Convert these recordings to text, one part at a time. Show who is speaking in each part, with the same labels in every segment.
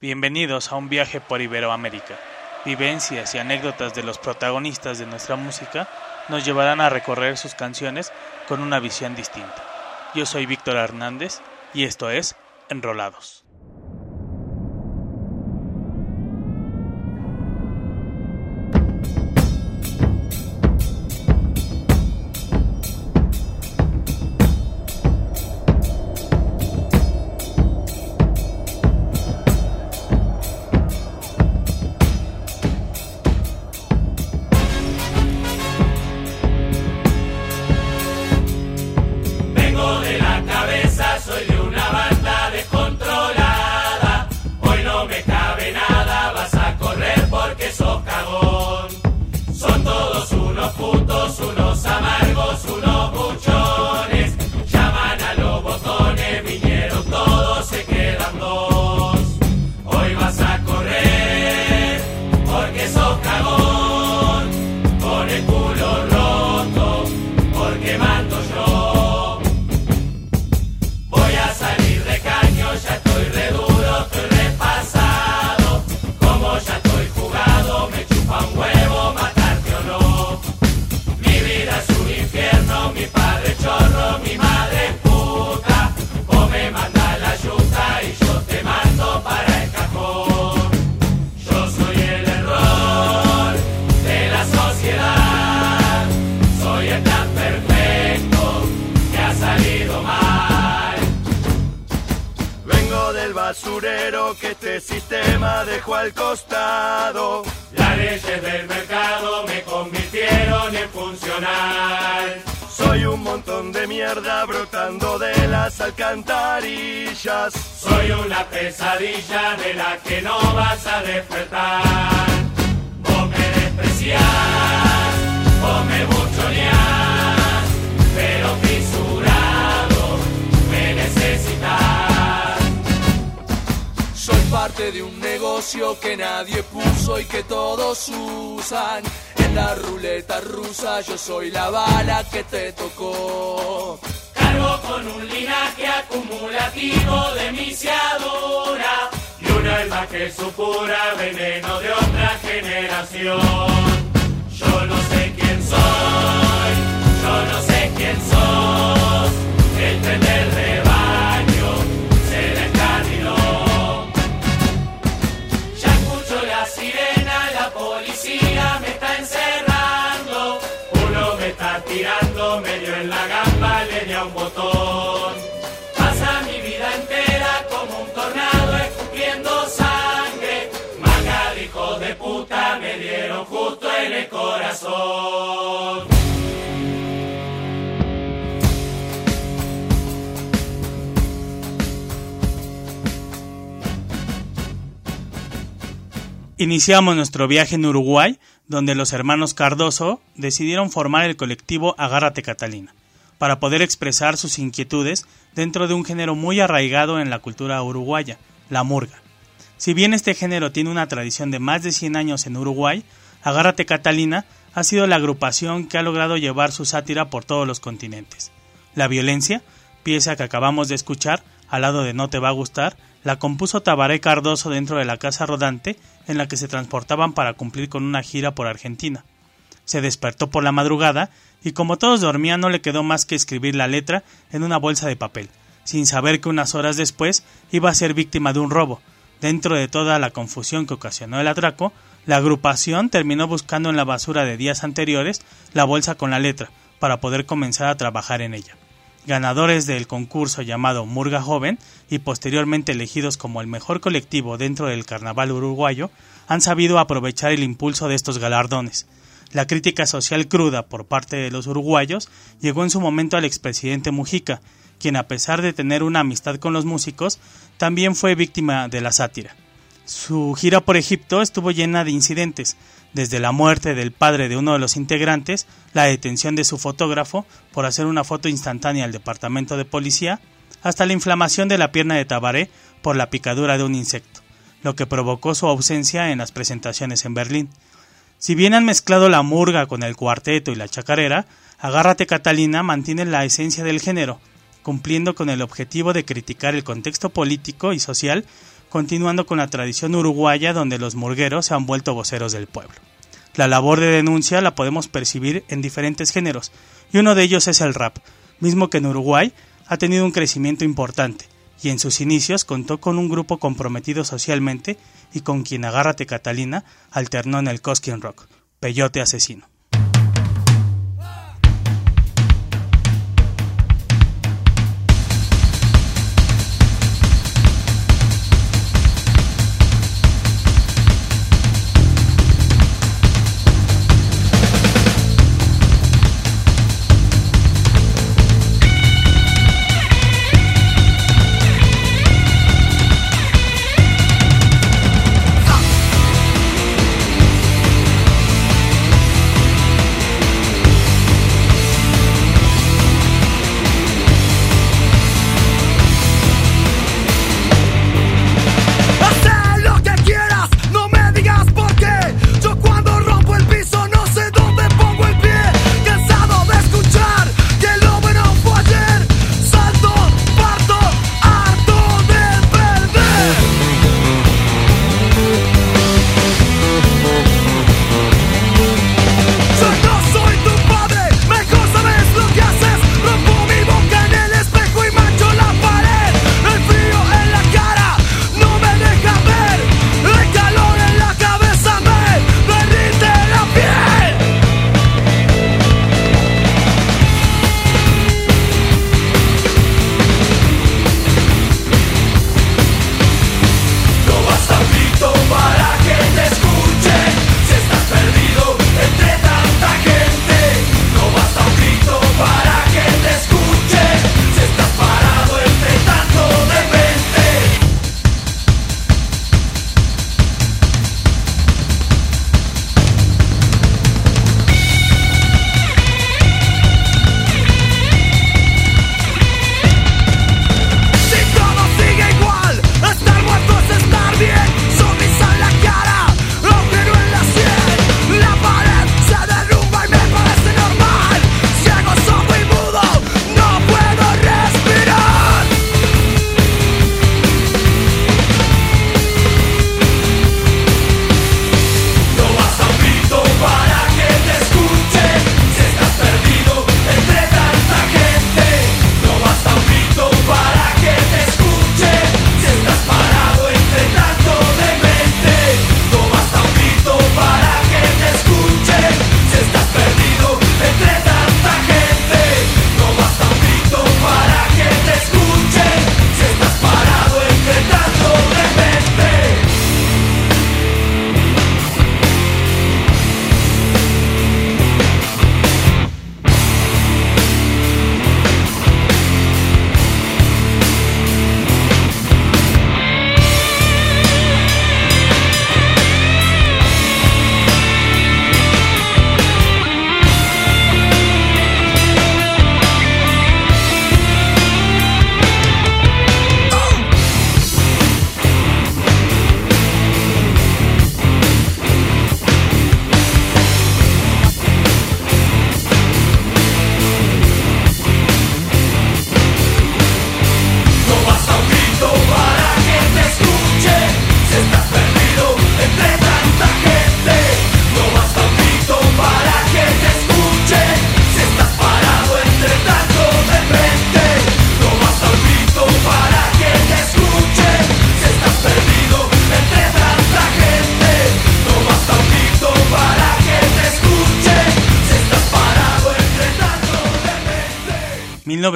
Speaker 1: Bienvenidos a un viaje por Iberoamérica. Vivencias y anécdotas de los protagonistas de nuestra música nos llevarán a recorrer sus canciones con una visión distinta. Yo soy Víctor Hernández y esto es Enrolados.
Speaker 2: Alcantarillas.
Speaker 3: Soy una pesadilla de la que no vas a despertar. Vos me despreciás, vos me buchoneás, pero fisurado me necesitas.
Speaker 4: Soy parte de un negocio que nadie puso y que todos usan. En la ruleta rusa yo soy la bala que te tocó.
Speaker 3: Con un linaje acumulativo de misiadura y un alma que supura veneno de otra generación. Yo no sé quién soy, yo no sé quién sos, el tren del rebaño se descarriló. Ya escucho la sirena, la policía me está encerrando. Uno me está tirando medio en la di un botón. Pasa mi vida entera como un tornado escupiendo sangre. Manga de hijos de puta me dieron justo en el corazón.
Speaker 1: Iniciamos nuestro viaje en Uruguay, donde los hermanos Cardoso decidieron formar el colectivo Agárrate Catalina, para poder expresar sus inquietudes dentro de un género muy arraigado en la cultura uruguaya, la murga. Si bien este género tiene una tradición de más de 100 años en Uruguay, Agárrate Catalina ha sido la agrupación que ha logrado llevar su sátira por todos los continentes. La violencia, pieza que acabamos de escuchar, al lado de No te va a gustar, la compuso Tabaré Cardoso dentro de la casa rodante en la que se transportaban para cumplir con una gira por Argentina. Se despertó por la madrugada y como todos dormían no le quedó más que escribir la letra en una bolsa de papel, sin saber que unas horas después iba a ser víctima de un robo. Dentro de toda la confusión que ocasionó el atraco, la agrupación terminó buscando en la basura de días anteriores la bolsa con la letra, para poder comenzar a trabajar en ella. ganadores del concurso llamado Murga Joven y posteriormente elegidos como el mejor colectivo dentro del carnaval uruguayo, han sabido aprovechar el impulso de estos galardones. La crítica social cruda por parte de los uruguayos llegó en su momento al expresidente Mujica,
Speaker 5: quien a pesar de tener una amistad con los músicos, también fue víctima de la sátira. Su gira por Egipto estuvo llena de incidentes, desde la muerte del padre de uno de los integrantes, la detención de su fotógrafo por hacer una foto instantánea al departamento de policía, hasta la inflamación de la pierna de Tabaré por la picadura de un insecto, lo que provocó su ausencia en las presentaciones en Berlín. Si bien han mezclado la murga con el cuarteto y la chacarera, Agárrate Catalina mantiene la esencia del género, cumpliendo con el objetivo de criticar el contexto político y social, continuando con la tradición uruguaya donde los murgueros se han vuelto voceros del pueblo. La labor de denuncia la podemos percibir en diferentes géneros, y uno de ellos es el rap, mismo que en Uruguay ha tenido un crecimiento importante, y en sus inicios contó con un grupo comprometido socialmente y con quien Agárrate Catalina alternó en el Cosquín Rock, Peyote Asesino.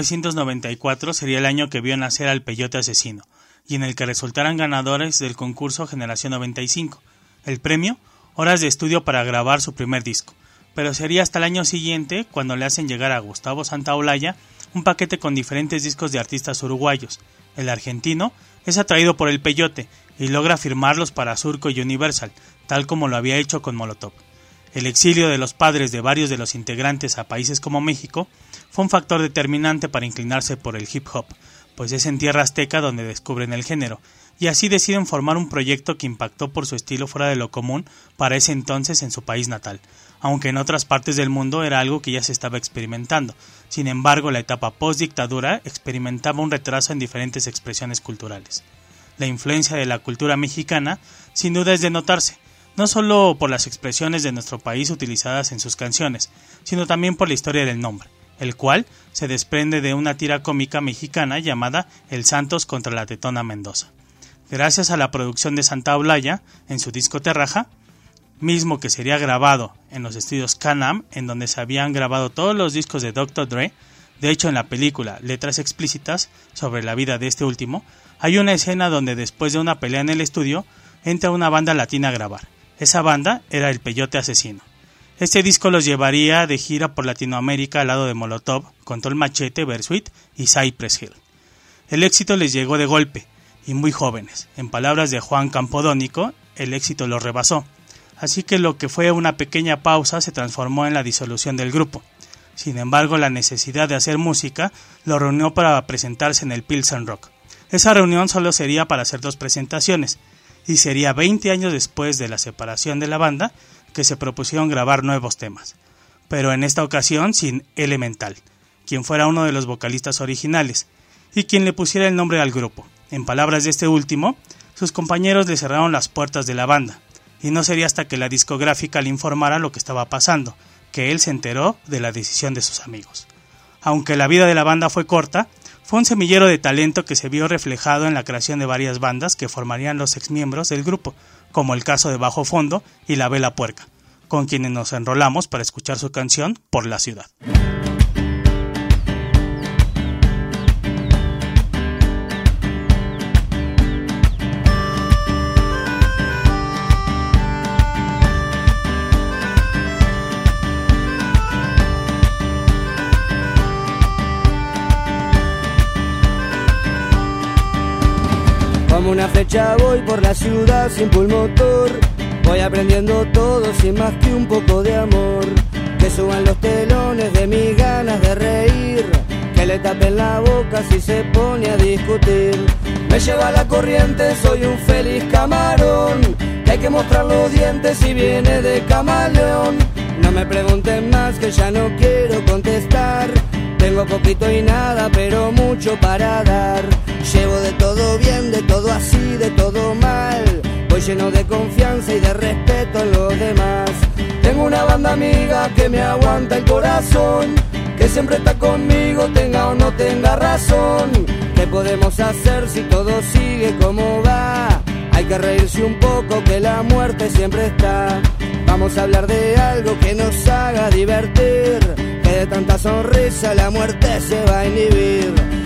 Speaker 5: 1994 sería el año que vio nacer al Peyote Asesino, y en el que resultaran ganadores del concurso Generación 95. El premio, horas de estudio para grabar su primer disco, pero sería hasta el año siguiente cuando le hacen llegar a Gustavo Santaolalla
Speaker 1: un paquete con diferentes discos de artistas uruguayos. El argentino es atraído por el peyote y logra firmarlos para Surco y Universal, tal como lo había hecho con Molotov. El exilio de los padres de varios de los integrantes a países como México fue un factor determinante para inclinarse por el hip hop, pues es en tierra azteca donde descubren el género, y así deciden formar un proyecto que impactó por su estilo fuera de lo común para ese entonces en su país natal, aunque en otras partes del mundo era algo que ya se estaba experimentando. Sin embargo, la etapa post-dictadura experimentaba un retraso en diferentes expresiones culturales. La influencia de la cultura mexicana sin duda es de notarse, no solo por las expresiones de nuestro país utilizadas en sus canciones, sino también por la historia del nombre, el cual se desprende de una tira cómica mexicana llamada El Santos contra la Tetona Mendoza. Gracias a la producción de Santa Olaya en su disco Terraja, mismo que sería grabado en los estudios Canam, en donde se habían grabado todos los discos de Dr. Dre. De hecho, en la película Letras explícitas sobre la vida de este último, hay una escena donde después de una pelea en el estudio, entra una banda latina a grabar. Esa banda era el Peyote Asesino. Este disco los llevaría de gira por Latinoamérica al lado de Molotov, Control Machete, Bersuit y Cypress Hill. El éxito les llegó de golpe, y muy jóvenes. En palabras de Juan Campodónico, el éxito los rebasó así que lo que fue una pequeña pausa se transformó en la disolución del grupo. Sin embargo, la necesidad de hacer música lo reunió para presentarse en el Pilsen Rock. Esa reunión solo sería para hacer dos presentaciones, y sería 20 años después de la separación de la banda que se propusieron grabar nuevos temas, pero en esta ocasión sin Elemental, quien fuera uno de los vocalistas originales, y quien le pusiera el nombre al grupo. En palabras de este último, sus compañeros le cerraron las puertas de la banda, y no sería hasta que la discográfica le informara lo que estaba pasando, que él se enteró de la decisión de sus amigos. Aunque la vida de la banda fue corta, fue un semillero de talento que se vio reflejado en la creación de varias bandas que formarían los exmiembros del grupo, como el caso de Bajo Fondo y La Vela Puerca, con quienes nos enrolamos para escuchar su canción Por la Ciudad.
Speaker 6: Flecha voy por la ciudad sin pulmotor. Voy aprendiendo todo sin más que un poco de amor. Que suban los telones de mis ganas de reír. Que le tapen la boca si se pone a discutir. Me lleva la corriente, soy un feliz camarón. Hay que mostrar los dientes si viene de camaleón. No me pregunten más que ya no quiero contestar. Tengo poquito y nada, pero mucho para dar. Llevo de todo bien, de todo así, de todo mal. Voy lleno de confianza y de respeto en los demás. Tengo una banda amiga que me aguanta el corazón, que siempre está conmigo, tenga o no tenga razón. ¿Qué podemos hacer si todo sigue como va? Hay que reírse un poco que la muerte siempre está. Vamos a hablar de algo que nos haga divertir. Que de tanta sonrisa la muerte se va a inhibir.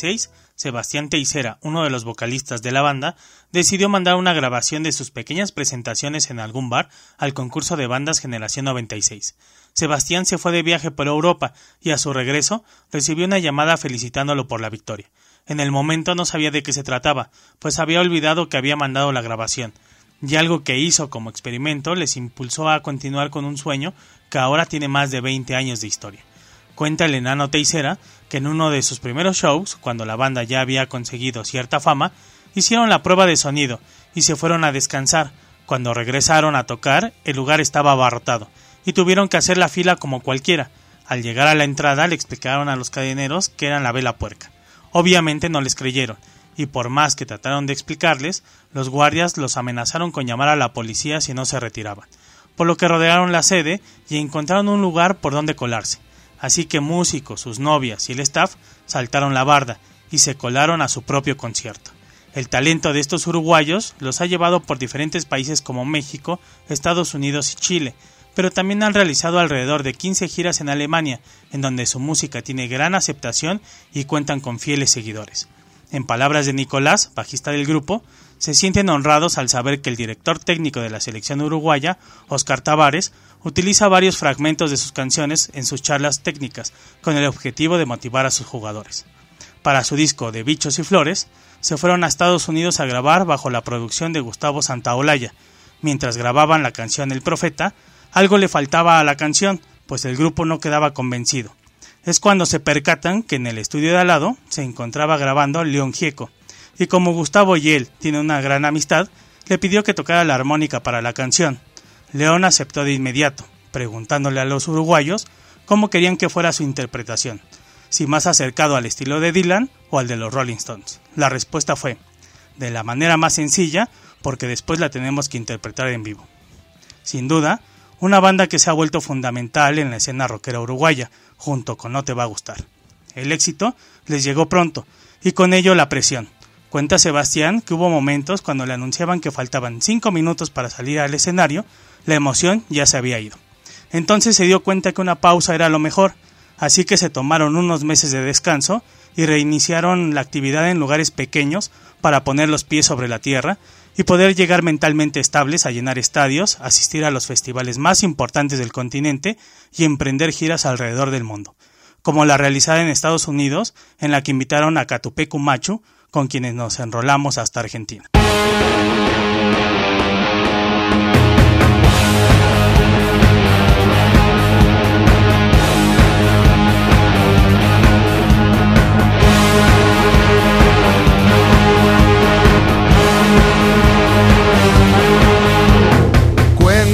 Speaker 1: 96, Sebastián Teisera, uno de los vocalistas de la banda, decidió mandar una grabación de sus pequeñas presentaciones en algún bar al concurso de bandas Generación 96. Sebastián se fue de viaje por Europa y a su regreso recibió una llamada felicitándolo por la victoria. En el momento no sabía de qué se trataba, pues había olvidado que había mandado la grabación, y algo que hizo como experimento les impulsó a continuar con un sueño que ahora tiene más de 20 años de historia. Cuenta el enano Teisera que en uno de sus primeros shows, cuando la banda ya había conseguido cierta fama, hicieron la prueba de sonido y se fueron a descansar. Cuando regresaron a tocar, el lugar estaba abarrotado y tuvieron que hacer la fila como cualquiera. Al llegar a la entrada le explicaron a los cadeneros que eran la vela puerca. Obviamente no les creyeron, y por más que trataron de explicarles, los guardias los amenazaron con llamar a la policía si no se retiraban, por lo que rodearon la sede y encontraron un lugar por donde colarse. Así que músicos, sus novias y el staff saltaron la barda y se colaron a su propio concierto. El talento de estos uruguayos los ha llevado por diferentes países como México, Estados Unidos y Chile, pero también han realizado alrededor de 15 giras en Alemania, en donde su música tiene gran aceptación y cuentan con fieles seguidores. En palabras de Nicolás, bajista del grupo, se sienten honrados al saber que el director técnico de la selección uruguaya, Oscar Tavares, utiliza varios fragmentos de sus canciones en sus charlas técnicas, con el objetivo de motivar a sus jugadores. Para su disco de Bichos y Flores, se fueron a Estados Unidos a grabar bajo la producción de Gustavo Santaolalla. Mientras grababan la canción El Profeta, algo le faltaba a la canción, pues el grupo no quedaba convencido. Es cuando se percatan que en el estudio de al lado se encontraba grabando León Gieco, y como Gustavo y él tienen una gran amistad, le pidió que tocara la armónica para la canción. León aceptó de inmediato, preguntándole a los uruguayos cómo querían que fuera su interpretación, si más acercado al estilo de Dylan o al de los Rolling Stones. La respuesta fue, de la manera más sencilla, porque después la tenemos que interpretar en vivo. Sin duda, una banda que se ha vuelto fundamental en la escena rockera uruguaya, junto con No Te Va a Gustar. El éxito les llegó pronto, y con ello la presión. Cuenta Sebastián que hubo momentos cuando le anunciaban que faltaban cinco minutos para salir al escenario, la emoción ya se había ido. Entonces se dio cuenta que una pausa era lo mejor, así que se tomaron unos meses de descanso y reiniciaron la actividad en lugares pequeños para poner los pies sobre la tierra y poder llegar mentalmente estables a llenar estadios, asistir a los festivales más importantes del continente y emprender giras alrededor del mundo, como la realizada en Estados Unidos, en la que invitaron a Catupecu Machu, con quienes nos enrolamos hasta Argentina.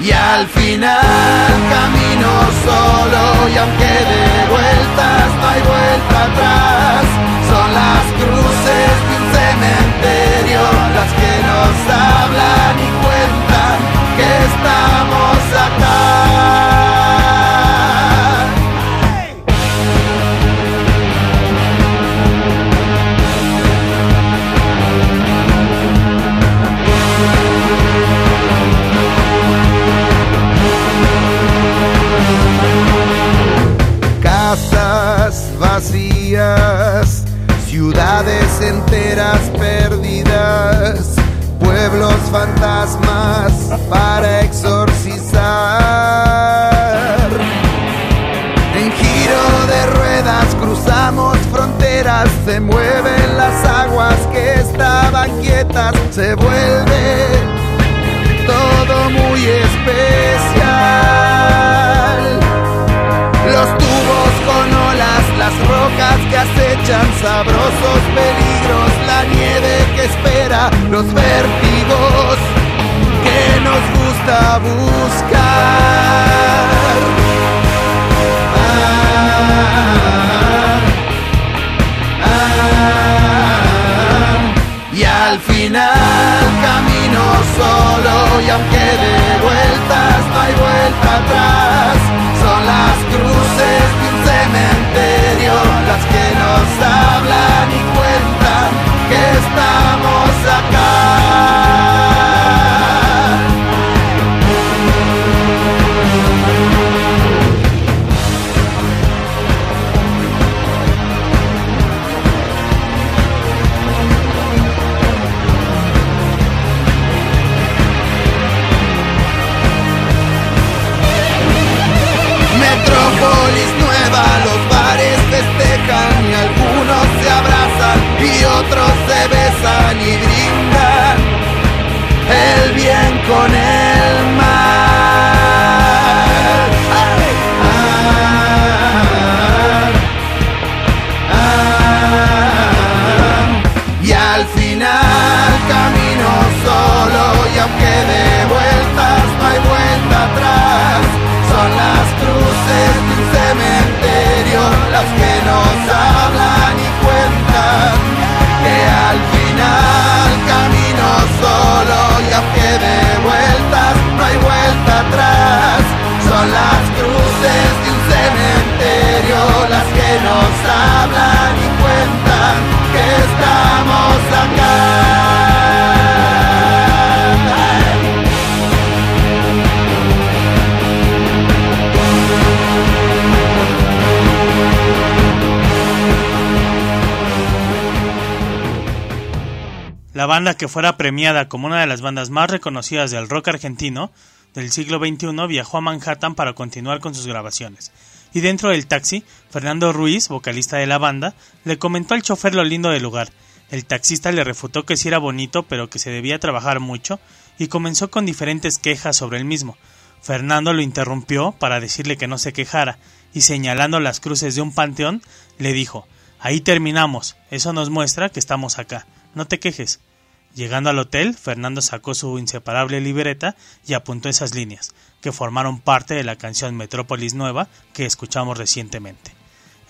Speaker 7: y al final camino solo y aunque de vueltas no hay vuelta atrás, son las cruces las
Speaker 1: La banda que fuera premiada como una de las bandas más reconocidas del rock argentino del siglo XXI viajó a Manhattan para continuar con sus grabaciones. Y dentro del taxi, Fernando Ruiz, vocalista de la banda, le comentó al chofer lo lindo del lugar. El taxista le refutó que sí era bonito, pero que se debía trabajar mucho, y comenzó con diferentes quejas sobre el mismo. Fernando lo interrumpió para decirle que no se quejara, y señalando las cruces de un panteón, le dijo Ahí terminamos, eso nos muestra que estamos acá, no te quejes. Llegando al hotel, Fernando sacó su inseparable libreta y apuntó esas líneas, que formaron parte de la canción Metrópolis Nueva que escuchamos recientemente.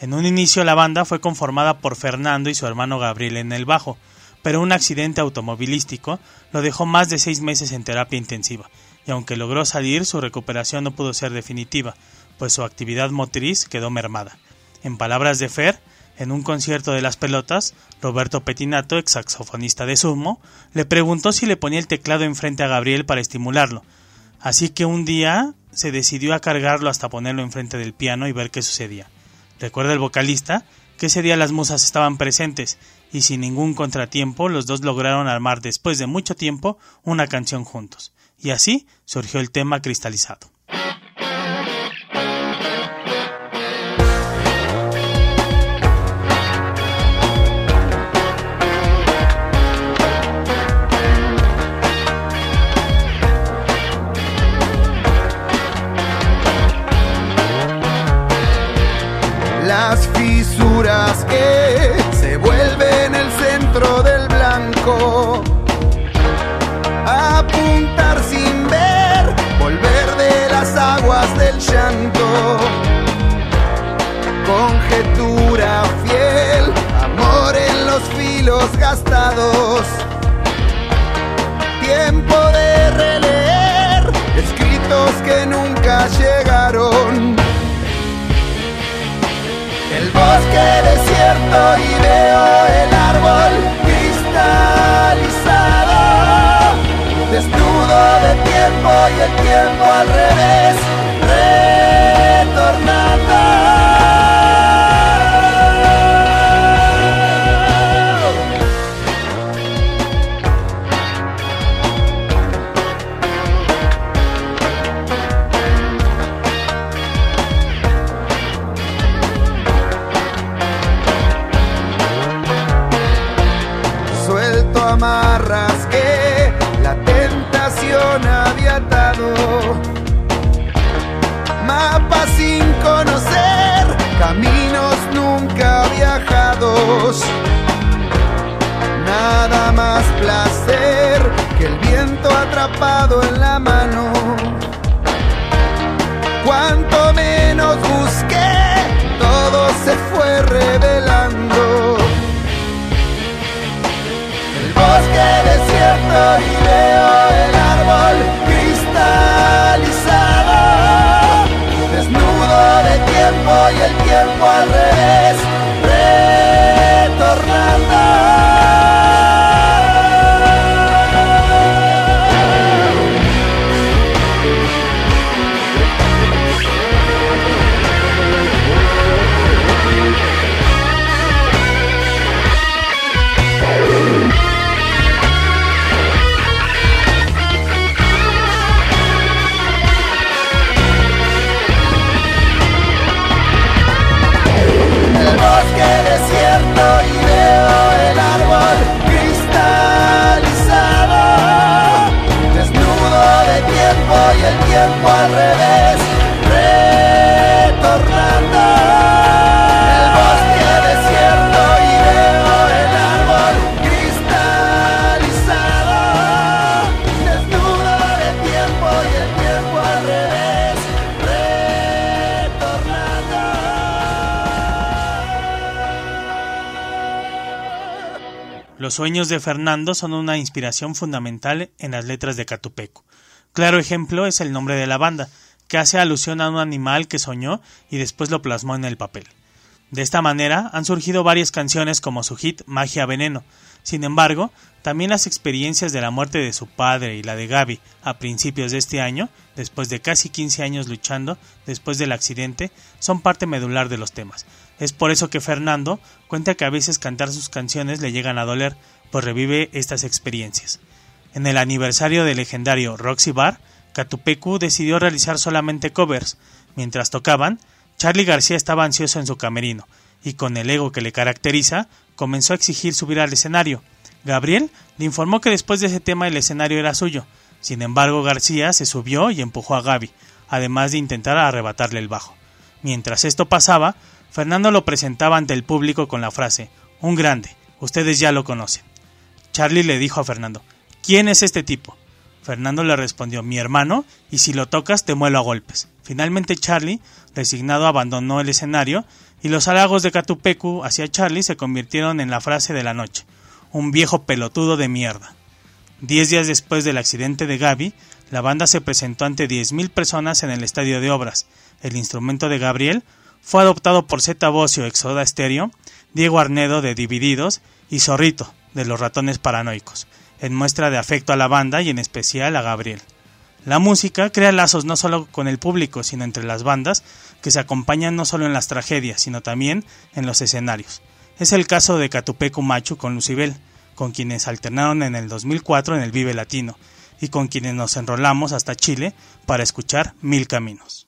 Speaker 1: En un inicio la banda fue conformada por Fernando y su hermano Gabriel en el bajo, pero un accidente automovilístico lo dejó más de seis meses en terapia intensiva, y aunque logró salir, su recuperación no pudo ser definitiva, pues su actividad motriz quedó mermada. En palabras de Fer, en un concierto de las pelotas, Roberto Petinato, ex saxofonista de Sumo, le preguntó si le ponía el teclado enfrente a Gabriel para estimularlo. Así que un día se decidió a cargarlo hasta ponerlo enfrente del piano y ver qué sucedía. Recuerda el vocalista que ese día las musas estaban presentes y sin ningún contratiempo los dos lograron armar después de mucho tiempo una canción juntos. Y así surgió el tema cristalizado.
Speaker 7: Que se vuelven el centro del blanco. Apuntar sin ver, volver de las aguas del llanto. Conjetura fiel, amor en los filos gastados. Tiempo de releer, escritos que nunca llegaron bosque desierto
Speaker 1: sueños de Fernando son una inspiración fundamental en las letras de Catupeco. Claro ejemplo es el nombre de la banda, que hace alusión a un animal que soñó y después lo plasmó en el papel. De esta manera han surgido varias canciones como su hit Magia Veneno. Sin embargo, también las experiencias de la muerte de su padre y la de Gaby a principios de este año, después de casi 15 años luchando después del accidente, son parte medular de los temas. Es por eso que Fernando cuenta que a veces cantar sus canciones le llegan a doler, pues revive estas experiencias. En el aniversario del legendario Roxy Bar, Catupecu decidió realizar solamente covers. Mientras tocaban, Charlie García estaba ansioso en su camerino, y con el ego que le caracteriza, comenzó a exigir subir al escenario. Gabriel le informó que después de ese tema el escenario era suyo. Sin embargo, García se subió y empujó a Gaby, además de intentar arrebatarle el bajo. Mientras esto pasaba, Fernando lo presentaba ante el público con la frase Un grande, ustedes ya lo conocen. Charlie le dijo a Fernando ¿Quién es este tipo? Fernando le respondió Mi hermano, y si lo tocas te muelo a golpes. Finalmente Charlie, resignado, abandonó el escenario, y los halagos de Catupecu hacia Charlie se convirtieron en la frase de la noche un viejo pelotudo de mierda. Diez días después del accidente de Gaby, la banda se presentó ante 10.000 personas en el estadio de obras. El instrumento de Gabriel fue adoptado por Zeta Bocio Exoda Stereo, Diego Arnedo de Divididos y Zorrito de los Ratones Paranoicos, en muestra de afecto a la banda y en especial a Gabriel. La música crea lazos no solo con el público, sino entre las bandas, que se acompañan no solo en las tragedias, sino también en los escenarios. Es el caso de Catupecu Machu con Lucibel, con quienes alternaron en el 2004 en el Vive Latino, y con quienes nos enrolamos hasta Chile para escuchar Mil Caminos.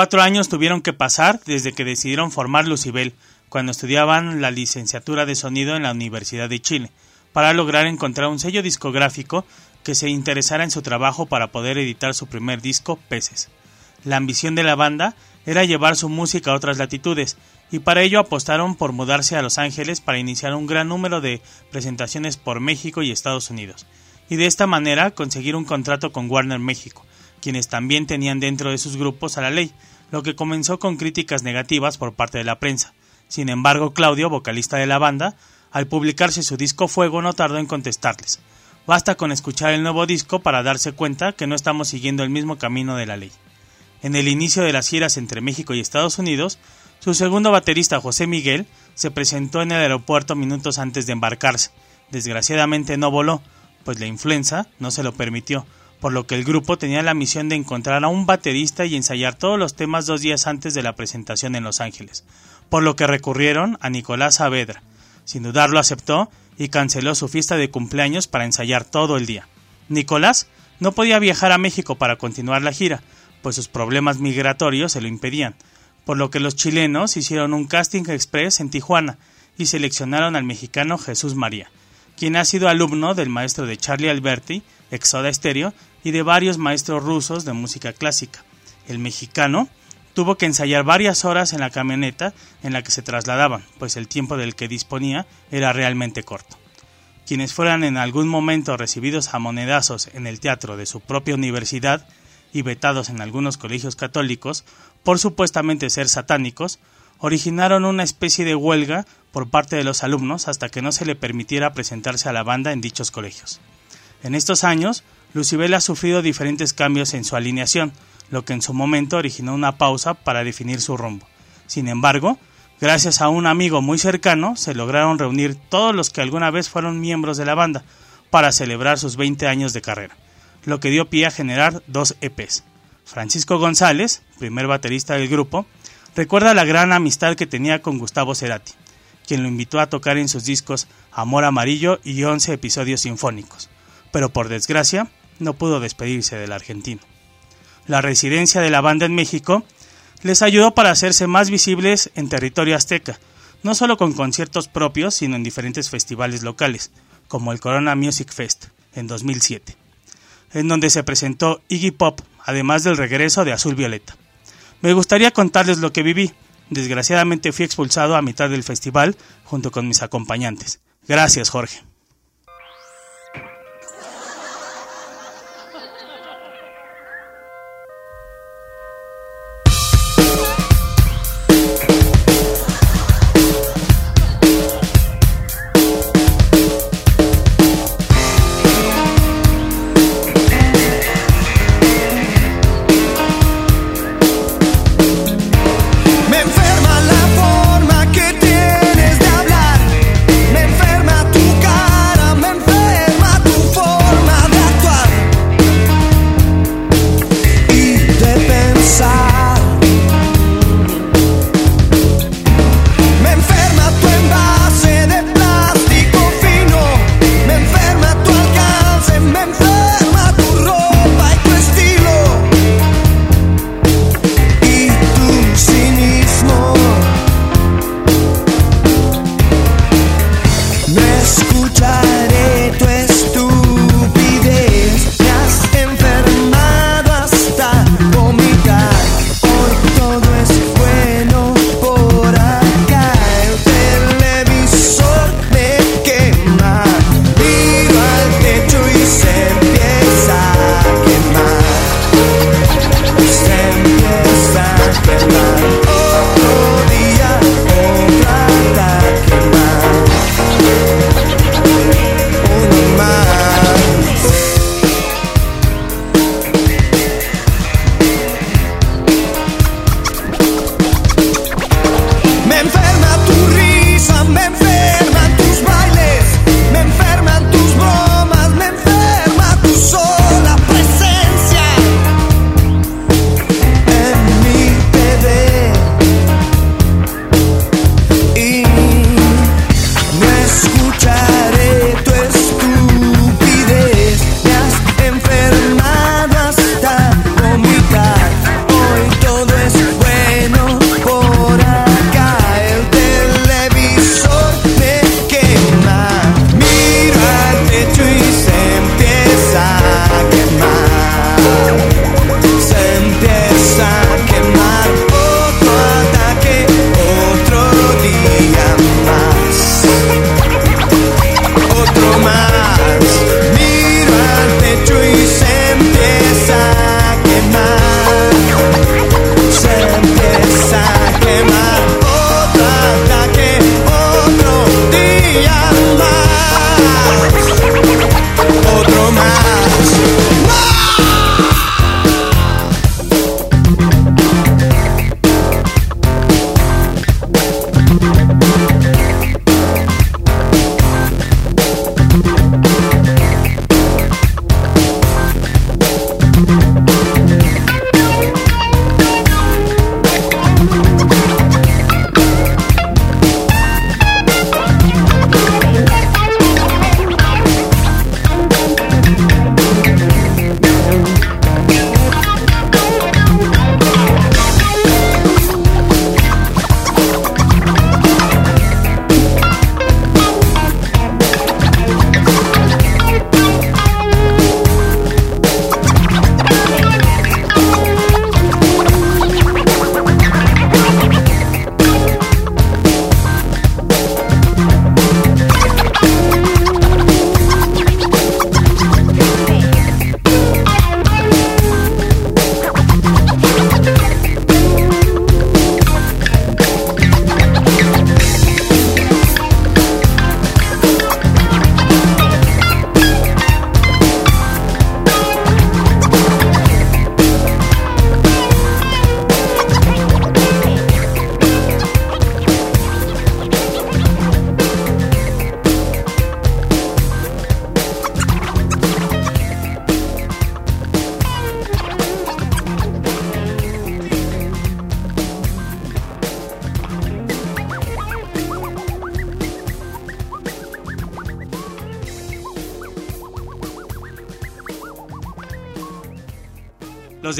Speaker 1: Cuatro años tuvieron que pasar desde que decidieron formar Lucibel, cuando estudiaban la licenciatura de sonido en la Universidad de Chile, para lograr encontrar un sello discográfico que se interesara en su trabajo para poder editar su primer disco, Peces. La ambición de la banda era llevar su música a otras latitudes, y para ello apostaron por mudarse a Los Ángeles para iniciar un gran número de presentaciones por México y Estados Unidos, y de esta manera conseguir un contrato con Warner México, quienes también tenían dentro de sus grupos a la ley, lo que comenzó con críticas negativas por parte de la prensa. Sin embargo, Claudio, vocalista de la banda, al publicarse su disco Fuego no tardó en contestarles. Basta con escuchar el nuevo disco para darse cuenta que no estamos siguiendo el mismo camino de la ley. En el inicio de las giras entre México y Estados Unidos, su segundo baterista José Miguel se presentó en el aeropuerto minutos antes de embarcarse. Desgraciadamente no voló, pues la influenza no se lo permitió, por lo que el grupo tenía la misión de encontrar a un baterista y ensayar todos los temas dos días antes de la presentación en Los Ángeles, por lo que recurrieron a Nicolás Saavedra. Sin dudarlo aceptó y canceló su fiesta de cumpleaños para ensayar todo el día. Nicolás no podía viajar a México para continuar la gira, pues sus problemas migratorios se lo impedían, por lo que los chilenos hicieron un casting express en Tijuana y seleccionaron al mexicano Jesús María, quien ha sido alumno del maestro de Charlie Alberti, Stereo, y de varios maestros rusos de música clásica. El mexicano tuvo que ensayar varias horas en la camioneta en la que se trasladaban, pues el tiempo del que disponía era realmente corto. Quienes fueran en algún momento recibidos a monedazos en el teatro de su propia universidad y vetados en algunos colegios católicos por supuestamente ser satánicos, originaron una especie de huelga por parte de los alumnos hasta que no se le permitiera presentarse a la banda en dichos colegios. En estos años, Lucibel ha sufrido diferentes cambios en su alineación, lo que en su momento originó una pausa para definir su rumbo. Sin embargo, gracias a un amigo muy cercano, se lograron reunir todos los que alguna vez fueron miembros de la banda para celebrar sus 20 años de carrera lo que dio pie a generar dos EPs. Francisco González, primer baterista del grupo, recuerda la gran amistad que tenía con Gustavo Cerati, quien lo invitó a tocar en sus discos Amor Amarillo y 11 episodios sinfónicos, pero por desgracia no pudo despedirse del argentino. La residencia de la banda en México les ayudó para hacerse más visibles en territorio azteca, no solo con conciertos propios, sino en diferentes festivales locales, como el Corona Music Fest en 2007 en donde se presentó Iggy Pop, además del regreso de Azul Violeta. Me gustaría contarles lo que viví. Desgraciadamente fui expulsado a mitad del festival junto con mis acompañantes. Gracias, Jorge.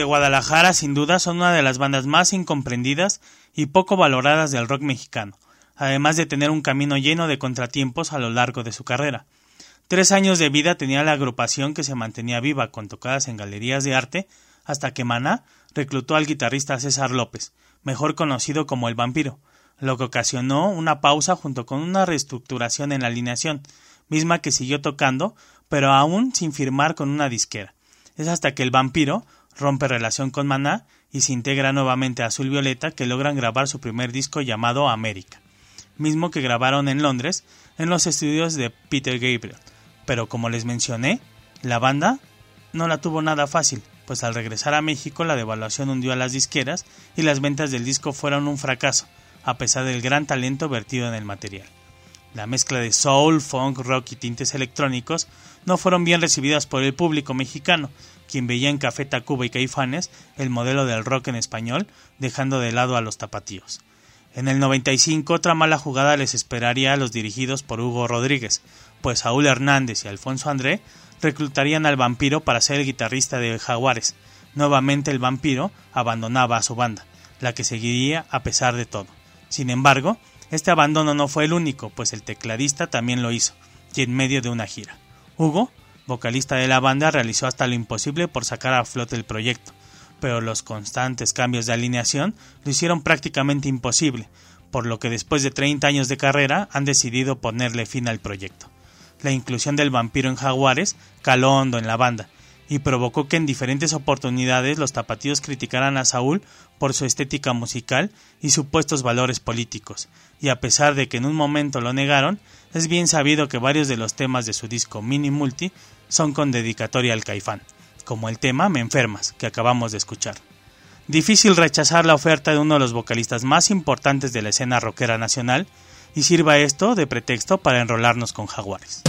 Speaker 7: De
Speaker 1: Guadalajara, sin duda, son una de las bandas más incomprendidas y poco valoradas del rock mexicano, además de tener un camino lleno de contratiempos a lo largo de su carrera. Tres años de vida tenía la agrupación que se mantenía viva con tocadas en galerías de arte, hasta que Maná reclutó al guitarrista César López, mejor conocido como el vampiro, lo que ocasionó una pausa junto con una reestructuración en la alineación, misma que siguió tocando, pero aún sin firmar con una disquera. Es hasta que el vampiro rompe relación con Maná y se integra nuevamente a Azul Violeta que logran grabar su primer disco llamado América, mismo que grabaron en Londres en los estudios de Peter Gabriel. Pero como les mencioné, la banda no la tuvo nada fácil, pues al regresar a México la devaluación hundió a las disqueras y las ventas del disco fueron un fracaso, a pesar del gran talento vertido en el material. La mezcla de soul, funk, rock y tintes electrónicos no fueron bien recibidas por el público mexicano, quien veía en Café Tacuba y Caifanes el modelo del rock en español, dejando de lado a los tapatíos. En el 95 otra mala jugada les esperaría a los dirigidos por Hugo Rodríguez, pues Saúl Hernández y Alfonso André reclutarían al vampiro para ser el guitarrista de Jaguares. Nuevamente el vampiro abandonaba a su banda, la que seguiría a pesar de todo. Sin embargo, este abandono no fue el único, pues el tecladista también lo hizo, y en medio de una gira. Hugo, vocalista de la banda, realizó hasta lo imposible por sacar a flote el proyecto, pero los constantes cambios de alineación lo hicieron prácticamente imposible, por lo que después de 30 años de carrera han decidido ponerle fin al proyecto. La inclusión del vampiro en Jaguares caló hondo en la banda, y provocó que en diferentes oportunidades los tapatíos criticaran a Saúl por su estética musical y supuestos valores políticos, y a pesar de que en un momento lo negaron, es bien sabido que varios de los temas de su disco Mini Multi son con dedicatoria al caifán, como el tema Me enfermas, que acabamos de escuchar. Difícil rechazar la oferta de uno de los vocalistas más importantes de la escena rockera nacional, y sirva esto de pretexto para enrolarnos con jaguares.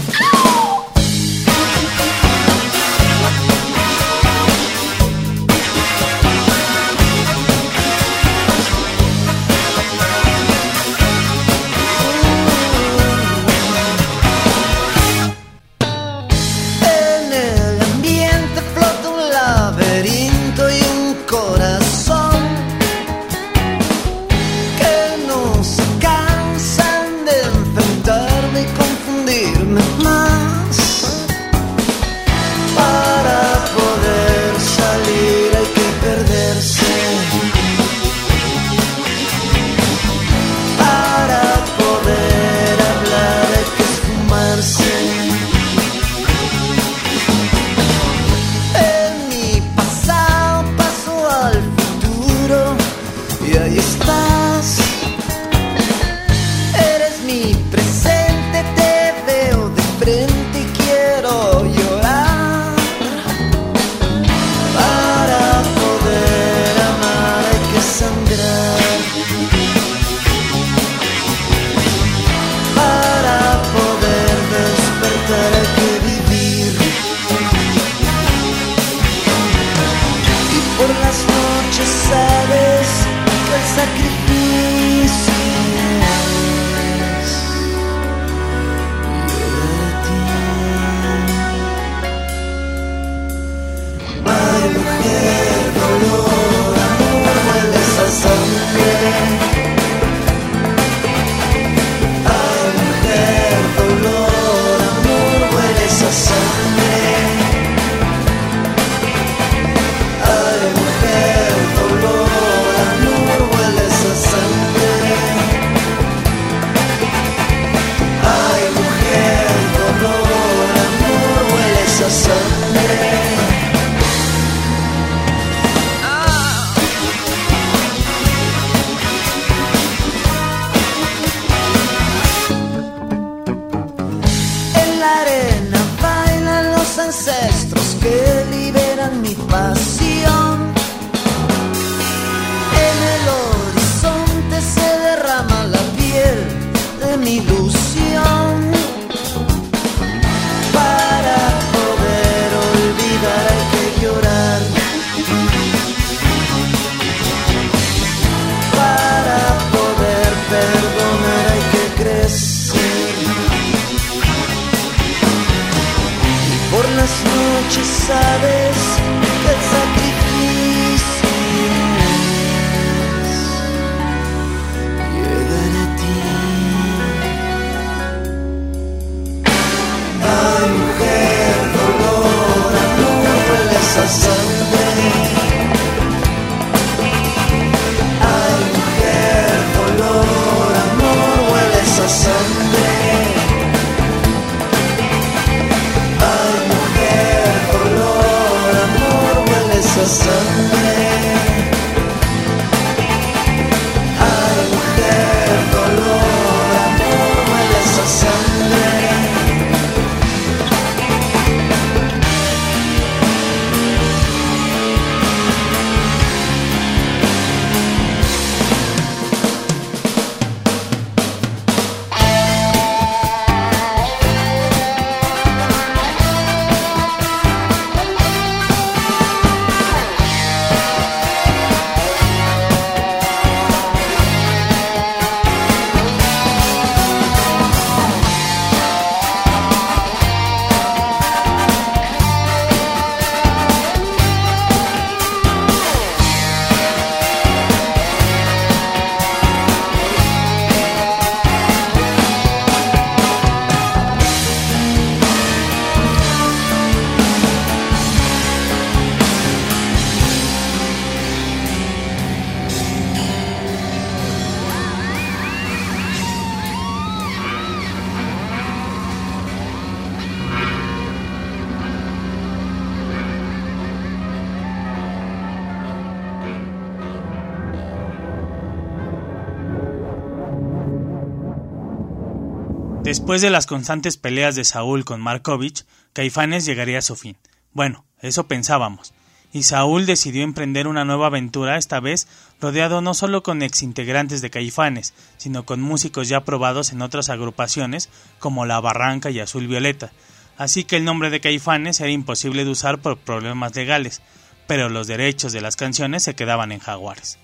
Speaker 1: Después de las constantes peleas de Saúl con Markovich, Caifanes llegaría a su fin. Bueno, eso pensábamos. Y Saúl decidió emprender una nueva aventura, esta vez rodeado no solo con exintegrantes de Caifanes, sino con músicos ya probados en otras agrupaciones como La Barranca y Azul Violeta. Así que el nombre de Caifanes era imposible de usar por problemas legales, pero los derechos de las canciones se quedaban en Jaguares.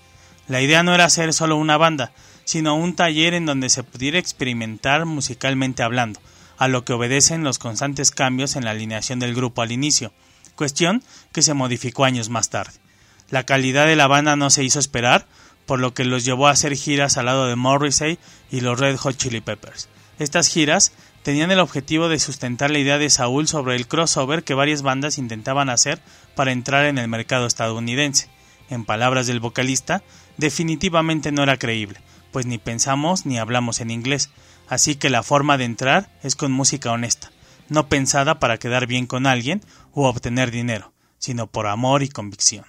Speaker 1: La idea no era ser solo una banda, sino un taller en donde se pudiera experimentar musicalmente hablando, a lo que obedecen los constantes cambios en la alineación del grupo al inicio, cuestión que se modificó años más tarde. La calidad de la banda no se hizo esperar, por lo que los llevó a hacer giras al lado de Morrissey y los Red Hot Chili Peppers. Estas giras tenían el objetivo de sustentar la idea de Saúl sobre el crossover que varias bandas intentaban hacer para entrar en el mercado estadounidense. En palabras del vocalista, definitivamente no era creíble, pues ni pensamos ni hablamos en inglés, así que la forma de entrar es con música honesta, no pensada para quedar bien con alguien u obtener dinero, sino por amor y convicción.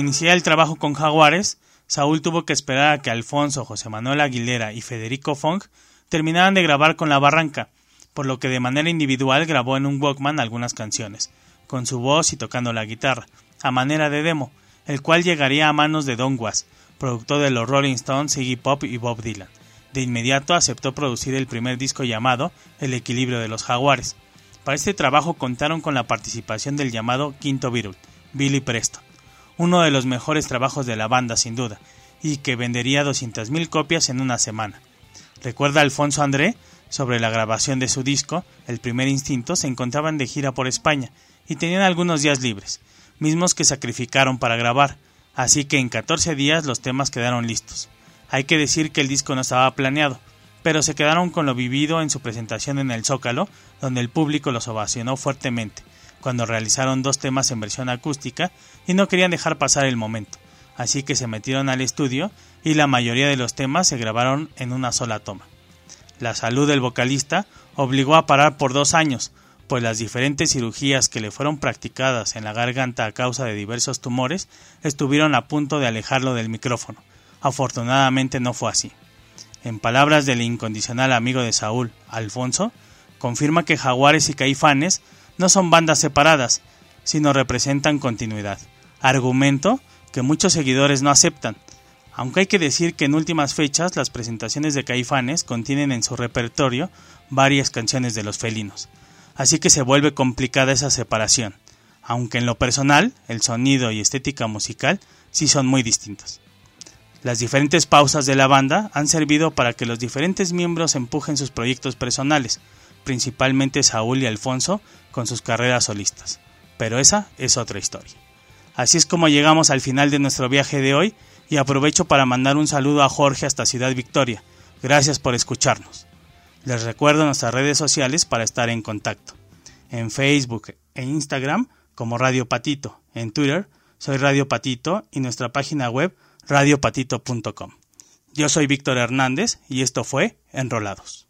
Speaker 1: Iniciar el trabajo con Jaguares, Saúl tuvo que esperar a que Alfonso, José Manuel Aguilera y Federico Fong terminaran de grabar con La Barranca, por lo que de manera individual grabó en un Walkman algunas canciones, con su voz y tocando la guitarra, a manera de demo, el cual llegaría a manos de Don Was, productor de los Rolling Stones, Iggy Pop y Bob Dylan. De inmediato aceptó producir el primer disco llamado El equilibrio de los jaguares. Para este trabajo contaron con la participación del llamado Quinto Beatle, Billy Preston, uno de los mejores trabajos de la banda sin duda, y que vendería 200.000 copias en una semana. Recuerda Alfonso André, sobre la grabación de su disco, El primer instinto, se encontraban de gira por España y tenían algunos días libres, mismos que sacrificaron para grabar, así que en 14 días los temas quedaron listos. Hay que decir que el disco no estaba planeado, pero se quedaron con lo vivido en su presentación en el Zócalo, donde el público los ovacionó fuertemente, cuando realizaron dos temas en versión acústica y no querían dejar pasar el momento, así que se metieron al estudio y la mayoría de los temas se grabaron en una sola toma. La salud del vocalista obligó a parar por dos años, pues las diferentes cirugías que le fueron practicadas en la garganta a causa de diversos tumores estuvieron a punto de alejarlo del micrófono. Afortunadamente no fue así. En palabras del incondicional amigo de Saúl, Alfonso, confirma que Jaguares y Caifanes no son bandas separadas, sino representan continuidad. Argumento que muchos seguidores no aceptan, aunque hay que decir que en últimas fechas las presentaciones de Caifanes contienen en su repertorio varias canciones de los felinos así que se vuelve complicada esa separación, aunque en lo personal el sonido y estética musical sí son muy distintos. Las diferentes pausas de la banda han servido para que los diferentes miembros empujen sus proyectos personales, principalmente Saúl y Alfonso con sus carreras solistas. Pero esa es otra historia. Así es como llegamos al final de nuestro viaje de hoy y aprovecho para mandar un saludo a Jorge hasta Ciudad Victoria. Gracias por escucharnos. Les recuerdo nuestras redes sociales para estar en contacto. En Facebook e Instagram como Radio Patito. En Twitter soy Radio Patito y nuestra página web radiopatito.com. Yo soy Víctor Hernández y esto fue Enrolados.